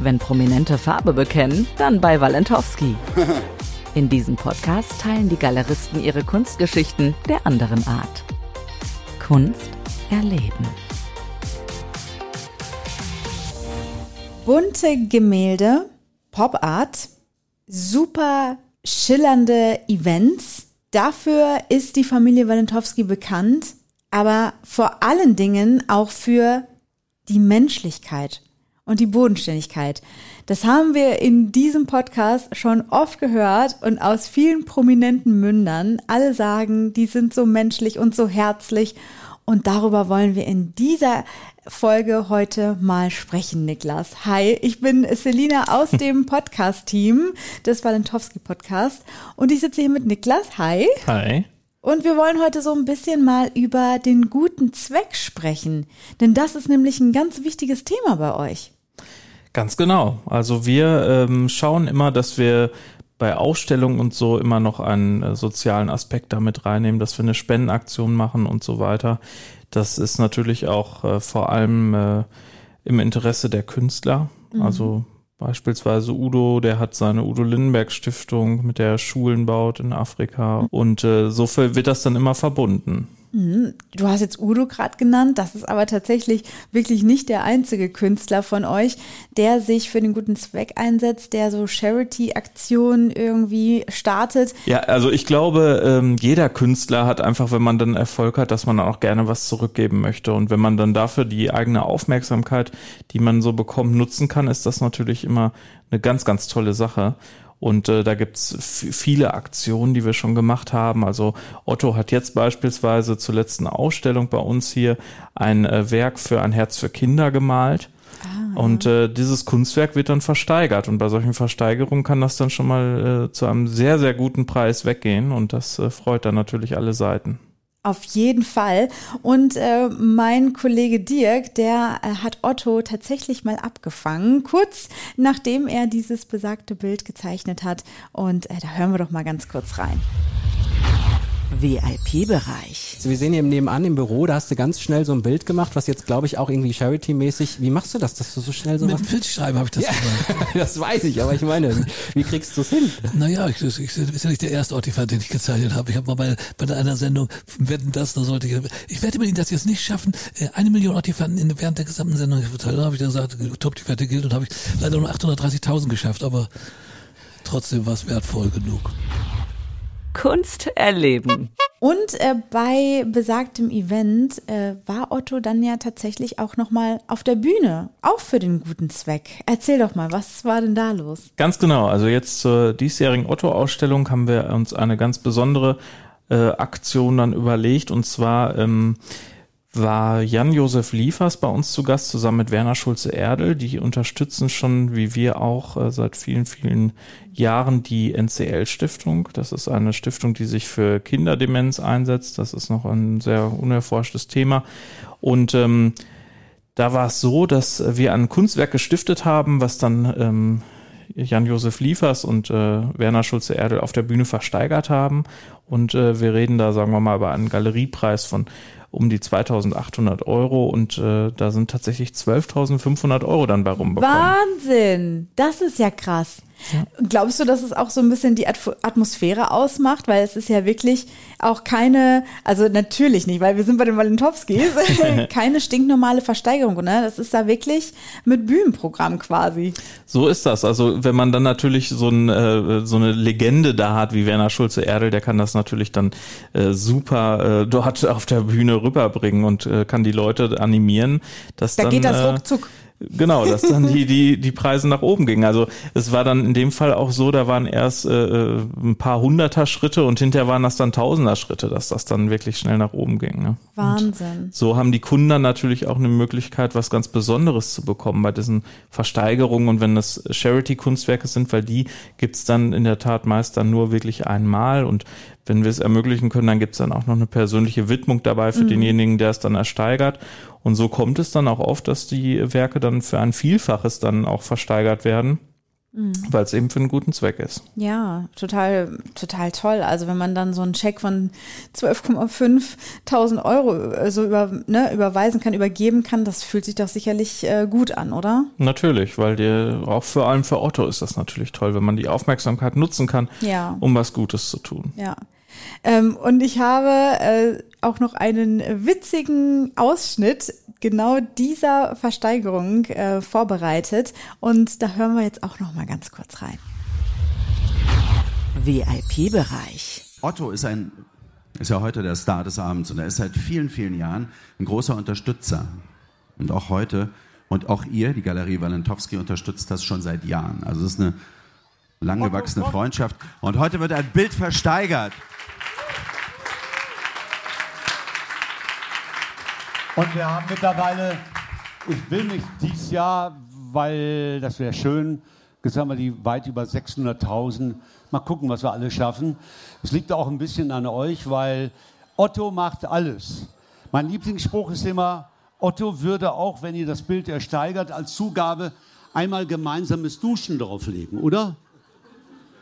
Wenn Prominente Farbe bekennen, dann bei Walentowski. In diesem Podcast teilen die Galeristen ihre Kunstgeschichten der anderen Art. Kunst erleben. Bunte Gemälde, Pop Art, super schillernde Events. Dafür ist die Familie Walentowski bekannt, aber vor allen Dingen auch für die Menschlichkeit und die Bodenständigkeit. Das haben wir in diesem Podcast schon oft gehört und aus vielen prominenten Mündern. Alle sagen, die sind so menschlich und so herzlich. Und darüber wollen wir in dieser Folge heute mal sprechen, Niklas. Hi, ich bin Selina aus dem Podcast-Team des Walentowski Podcast und ich sitze hier mit Niklas. Hi. Hi. Und wir wollen heute so ein bisschen mal über den guten Zweck sprechen, denn das ist nämlich ein ganz wichtiges Thema bei euch. Ganz genau. Also wir ähm, schauen immer, dass wir bei Ausstellungen und so immer noch einen äh, sozialen Aspekt damit reinnehmen, dass wir eine Spendenaktion machen und so weiter. Das ist natürlich auch äh, vor allem äh, im Interesse der Künstler. Mhm. Also Beispielsweise Udo, der hat seine Udo Lindenberg Stiftung, mit der er Schulen baut in Afrika. Und äh, so wird das dann immer verbunden. Mhm. Du hast jetzt Udo gerade genannt, das ist aber tatsächlich wirklich nicht der einzige Künstler von euch, der sich für den guten Zweck einsetzt, der so Charity-Aktionen irgendwie startet. Ja, also ich glaube, ähm, jeder Künstler hat einfach, wenn man dann Erfolg hat, dass man auch gerne was zurückgeben möchte. Und wenn man dann dafür die eigene Aufmerksamkeit, die man so bekommt, nutzen kann, ist das natürlich immer eine ganz, ganz tolle Sache. Und äh, da gibt's viele Aktionen, die wir schon gemacht haben. Also Otto hat jetzt beispielsweise zur letzten Ausstellung bei uns hier ein äh, Werk für ein Herz für Kinder gemalt. Ah. Und äh, dieses Kunstwerk wird dann versteigert. Und bei solchen Versteigerungen kann das dann schon mal äh, zu einem sehr, sehr guten Preis weggehen. Und das äh, freut dann natürlich alle Seiten. Auf jeden Fall. Und äh, mein Kollege Dirk, der äh, hat Otto tatsächlich mal abgefangen, kurz nachdem er dieses besagte Bild gezeichnet hat. Und äh, da hören wir doch mal ganz kurz rein. VIP-Bereich. Also wir sehen hier nebenan im Büro, da hast du ganz schnell so ein Bild gemacht, was jetzt, glaube ich, auch irgendwie Charity-mäßig. Wie machst du das, dass du so schnell so Mit machst? Mit Bildschreiben habe ich das ja, gemacht. das weiß ich, aber ich meine, wie kriegst du es hin? Naja, ich, ich, ich ist ja nicht der erste Ortifant, den ich gezeichnet habe. Ich habe mal bei, bei einer Sendung, wetten das, da sollte ich, ich werde mir das jetzt nicht schaffen, äh, eine Million Ortifanten in, während der gesamten Sendung zu verteilen. Da habe ich dann gesagt, top, die Wette gilt und habe ich leider nur 830.000 geschafft, aber trotzdem war es wertvoll genug. Kunst erleben. Und äh, bei besagtem Event äh, war Otto dann ja tatsächlich auch nochmal auf der Bühne, auch für den guten Zweck. Erzähl doch mal, was war denn da los? Ganz genau, also jetzt zur diesjährigen Otto-Ausstellung haben wir uns eine ganz besondere äh, Aktion dann überlegt und zwar ähm, war Jan-Josef Liefers bei uns zu Gast, zusammen mit Werner Schulze-Erdel. Die unterstützen schon, wie wir auch, äh, seit vielen, vielen Jahren die NCL-Stiftung. Das ist eine Stiftung, die sich für Kinderdemenz einsetzt. Das ist noch ein sehr unerforschtes Thema. Und ähm, da war es so, dass wir ein Kunstwerk gestiftet haben, was dann ähm, Jan-Josef Liefers und äh, Werner Schulze-Erdel auf der Bühne versteigert haben. Und äh, wir reden da, sagen wir mal, über einen Galeriepreis von um die 2800 Euro und äh, da sind tatsächlich 12.500 Euro dann bei rumbekommen. Wahnsinn! Das ist ja krass. Ja. Glaubst du, dass es auch so ein bisschen die Atmosphäre ausmacht? Weil es ist ja wirklich auch keine, also natürlich nicht, weil wir sind bei den Walentowskis, keine stinknormale Versteigerung, ne? Das ist da wirklich mit Bühnenprogramm quasi. So ist das. Also wenn man dann natürlich so, ein, äh, so eine Legende da hat wie Werner Schulze-Erdel, der kann das natürlich dann äh, super äh, dort auf der Bühne rüberbringen und kann die Leute animieren. Dass da dann, geht das ruckzuck Genau, dass dann die, die, die Preise nach oben gingen. Also es war dann in dem Fall auch so, da waren erst äh, äh ein paar hunderter Schritte und hinterher waren das dann tausender Schritte, dass das dann wirklich schnell nach oben ging. Ne? Wahnsinn. Und so haben die Kunden dann natürlich auch eine Möglichkeit, was ganz Besonderes zu bekommen bei diesen Versteigerungen und wenn das Charity-Kunstwerke sind, weil die gibt's dann in der Tat meist dann nur wirklich einmal und wenn wir es ermöglichen können, dann gibt's dann auch noch eine persönliche Widmung dabei für mhm. denjenigen, der es dann ersteigert. Und so kommt es dann auch oft, dass die Werke dann für ein Vielfaches dann auch versteigert werden. Mhm. Weil es eben für einen guten Zweck ist. Ja, total, total toll. Also wenn man dann so einen Check von 12,5.000 Euro äh, so über, ne, überweisen kann, übergeben kann, das fühlt sich doch sicherlich äh, gut an, oder? Natürlich, weil dir auch vor allem für Otto ist das natürlich toll, wenn man die Aufmerksamkeit nutzen kann, ja. um was Gutes zu tun. Ja. Ähm, und ich habe äh, auch noch einen witzigen Ausschnitt genau dieser Versteigerung äh, vorbereitet. Und da hören wir jetzt auch noch mal ganz kurz rein. VIP-Bereich. Otto ist ein ist ja heute der Star des Abends und er ist seit vielen, vielen Jahren ein großer Unterstützer. Und auch heute und auch ihr, die Galerie Walentowski, unterstützt das schon seit Jahren. Also es ist eine langgewachsene Freundschaft. Und heute wird ein Bild versteigert. Und wir haben mittlerweile, ich will nicht dieses Jahr, weil das wäre schön, jetzt haben wir die weit über 600.000. Mal gucken, was wir alles schaffen. Es liegt auch ein bisschen an euch, weil Otto macht alles. Mein Lieblingsspruch ist immer, Otto würde auch, wenn ihr das Bild ersteigert, als Zugabe einmal gemeinsames Duschen drauflegen, oder?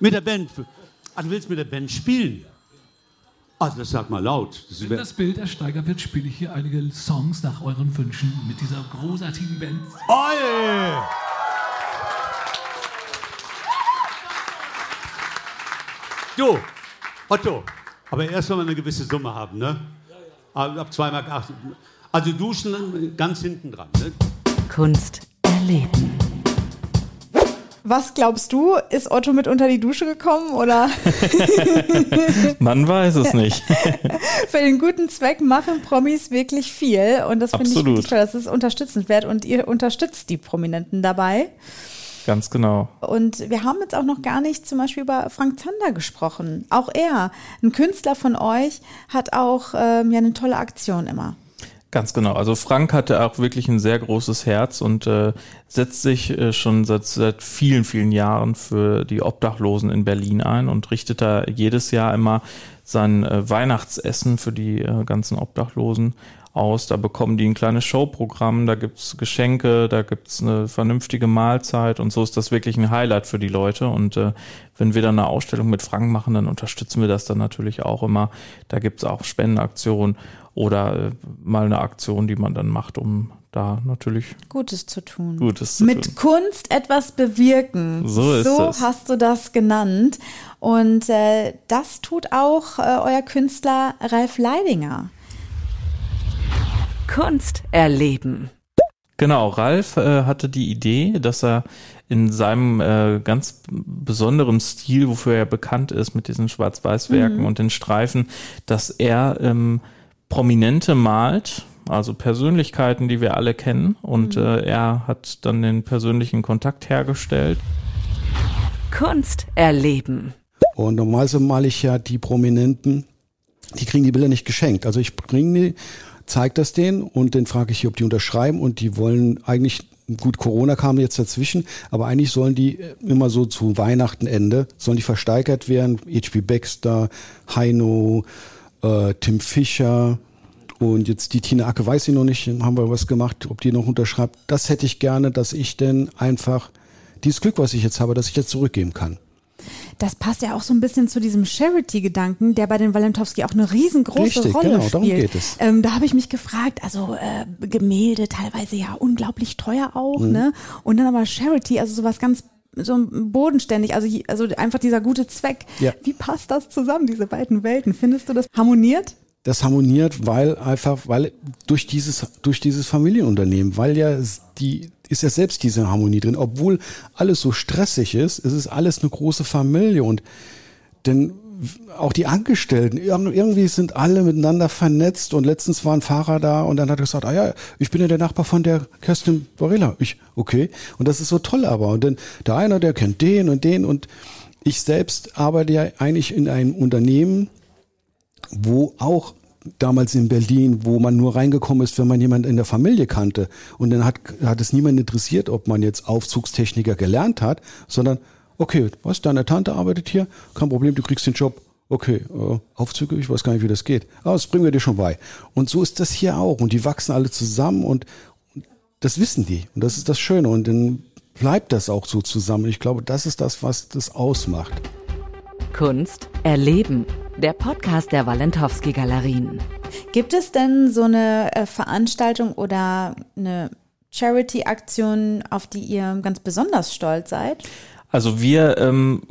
Mit der Band. Ah, du willst mit der Band spielen? Also das sag mal laut. Das Wenn das Bild ersteigert wird, spiele ich hier einige Songs nach euren Wünschen mit dieser großartigen Band. Oje! Du, Otto, aber erst wenn wir eine gewisse Summe haben, ne? Ab 2 Mark 8. Also duschen ganz hinten dran. Ne? Kunst erleben. Was glaubst du? Ist Otto mit unter die Dusche gekommen oder? Man weiß es nicht. Für den guten Zweck machen Promis wirklich viel und das finde ich toll. Das ist unterstützenswert und ihr unterstützt die Prominenten dabei. Ganz genau. Und wir haben jetzt auch noch gar nicht zum Beispiel über Frank Zander gesprochen. Auch er, ein Künstler von euch, hat auch ähm, ja eine tolle Aktion immer. Ganz genau. Also Frank hatte auch wirklich ein sehr großes Herz und äh, setzt sich äh, schon seit, seit vielen, vielen Jahren für die Obdachlosen in Berlin ein und richtet da jedes Jahr immer sein äh, Weihnachtsessen für die äh, ganzen Obdachlosen aus. Da bekommen die ein kleines Showprogramm, da gibt's Geschenke, da gibt's eine vernünftige Mahlzeit und so ist das wirklich ein Highlight für die Leute. Und äh, wenn wir dann eine Ausstellung mit Frank machen, dann unterstützen wir das dann natürlich auch immer. Da gibt's auch Spendenaktionen oder äh, mal eine Aktion, die man dann macht, um da natürlich Gutes zu tun. Gutes zu Mit tun. Kunst etwas bewirken. So ist So es. hast du das genannt. Und äh, das tut auch äh, euer Künstler Ralf Leidinger. Kunst erleben. Genau, Ralf äh, hatte die Idee, dass er in seinem äh, ganz besonderen Stil, wofür er bekannt ist, mit diesen Schwarz-Weiß-Werken Mhm. und den Streifen, dass er ähm, Prominente malt, also Persönlichkeiten, die wir alle kennen. Und Mhm. äh, er hat dann den persönlichen Kontakt hergestellt. Kunst erleben. Und normalerweise male ich ja die Prominenten, die kriegen die Bilder nicht geschenkt. Also ich bringe die, zeige das denen und dann frage ich, ob die unterschreiben und die wollen eigentlich, gut, Corona kam jetzt dazwischen, aber eigentlich sollen die immer so zu Weihnachten Ende, sollen die versteigert werden. H.P. Baxter, Heino, äh, Tim Fischer und jetzt die Tina Acke weiß ich noch nicht, haben wir was gemacht, ob die noch unterschreibt. Das hätte ich gerne, dass ich denn einfach dieses Glück, was ich jetzt habe, dass ich jetzt zurückgeben kann. Das passt ja auch so ein bisschen zu diesem Charity-Gedanken, der bei den Valentowski auch eine riesengroße Richtig, Rolle genau, spielt. darum geht es. Ähm, da habe ich mich gefragt, also äh, Gemälde teilweise ja unglaublich teuer auch, Mhm. ne? Und dann aber Charity, also sowas ganz so bodenständig, also, also einfach dieser gute Zweck. Ja. Wie passt das zusammen, diese beiden Welten? Findest du das harmoniert? das harmoniert, weil einfach, weil durch dieses, durch dieses Familienunternehmen, weil ja die, ist ja selbst diese Harmonie drin, obwohl alles so stressig ist, es ist alles eine große Familie und denn auch die Angestellten, irgendwie sind alle miteinander vernetzt und letztens war ein Fahrer da und dann hat er gesagt, ah ja, ich bin ja der Nachbar von der Kerstin Borilla. Ich, okay. Und das ist so toll aber. Und dann der eine, der kennt den und den und ich selbst arbeite ja eigentlich in einem Unternehmen, wo auch damals in Berlin, wo man nur reingekommen ist, wenn man jemanden in der Familie kannte. Und dann hat, hat es niemand interessiert, ob man jetzt Aufzugstechniker gelernt hat, sondern okay, was, deine Tante arbeitet hier, kein Problem, du kriegst den Job. Okay, äh, Aufzüge, ich weiß gar nicht, wie das geht. Aber das bringen wir dir schon bei. Und so ist das hier auch. Und die wachsen alle zusammen und, und das wissen die. Und das ist das Schöne. Und dann bleibt das auch so zusammen. Ich glaube, das ist das, was das ausmacht. Kunst erleben. Der Podcast der Walentowski Galerien. Gibt es denn so eine äh, Veranstaltung oder eine Charity-Aktion, auf die ihr ganz besonders stolz seid? Also wir ähm,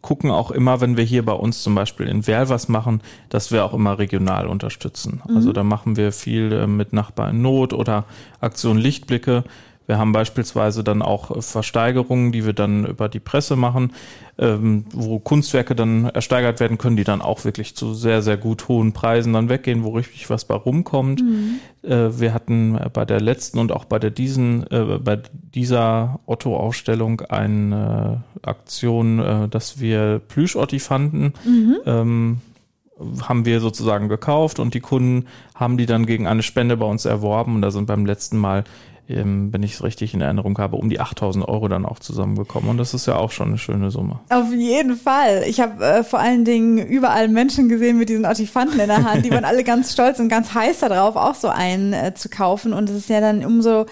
gucken auch immer, wenn wir hier bei uns zum Beispiel in Werl was machen, dass wir auch immer regional unterstützen. Also mhm. Also da machen wir viel äh, mit Nachbar in Not oder Aktion Lichtblicke. Wir haben beispielsweise dann auch Versteigerungen, die wir dann über die Presse machen, ähm, wo Kunstwerke dann ersteigert werden können, die dann auch wirklich zu sehr, sehr gut hohen Preisen dann weggehen, wo richtig was bei rumkommt. Mhm. Äh, wir hatten bei der letzten und auch bei der diesen, äh, bei dieser Otto-Ausstellung eine Aktion, äh, dass wir Plüsch-Ottifanten mhm. ähm, haben wir sozusagen gekauft und die Kunden haben die dann gegen eine Spende bei uns erworben und da sind beim letzten Mal wenn ich es richtig in Erinnerung habe, um die 8000 Euro dann auch zusammengekommen. Und das ist ja auch schon eine schöne Summe. Auf jeden Fall. Ich habe äh, vor allen Dingen überall Menschen gesehen mit diesen Ottifanten in der Hand. Die waren alle ganz stolz und ganz heiß darauf, auch so einen äh, zu kaufen. Und es ist ja dann umso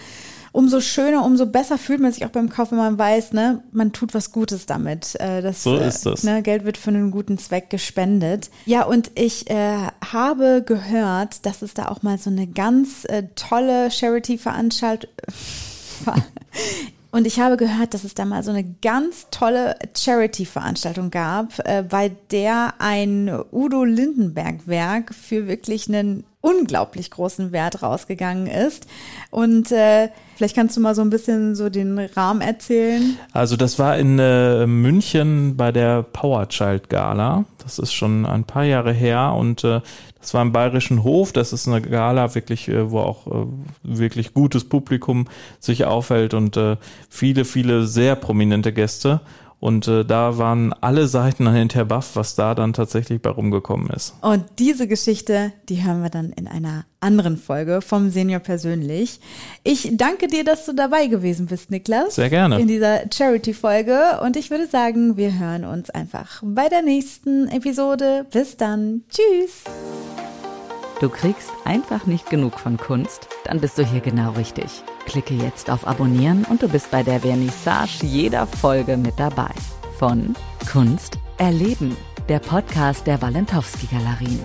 umso schöner, umso besser fühlt man sich auch beim Kauf, wenn man weiß, ne, man tut was Gutes damit. Äh, das, so ist das. Ne, Geld wird für einen guten Zweck gespendet. Ja, und ich äh, habe gehört, dass es da auch mal so eine ganz äh, tolle Charity-Veranstaltung Und ich habe gehört, dass es da mal so eine ganz tolle Charity-Veranstaltung gab, äh, bei der ein Udo Lindenberg-Werk für wirklich einen unglaublich großen Wert rausgegangen ist. Und äh, vielleicht kannst du mal so ein bisschen so den Rahmen erzählen. Also das war in äh, München bei der Power Child Gala. Das ist schon ein paar Jahre her und äh, das war im Bayerischen Hof. Das ist eine Gala wirklich, äh, wo auch äh, wirklich gutes Publikum sich aufhält und äh, viele, viele sehr prominente Gäste. Und äh, da waren alle Seiten hinterher baff, was da dann tatsächlich bei rumgekommen ist. Und diese Geschichte, die hören wir dann in einer anderen Folge vom Senior persönlich. Ich danke dir, dass du dabei gewesen bist, Niklas. Sehr gerne. In dieser Charity-Folge. Und ich würde sagen, wir hören uns einfach bei der nächsten Episode. Bis dann. Tschüss. Du kriegst einfach nicht genug von Kunst? Dann bist du hier genau richtig. Klicke jetzt auf Abonnieren und du bist bei der Vernissage jeder Folge mit dabei. Von Kunst erleben, der Podcast der Walentowski Galerien.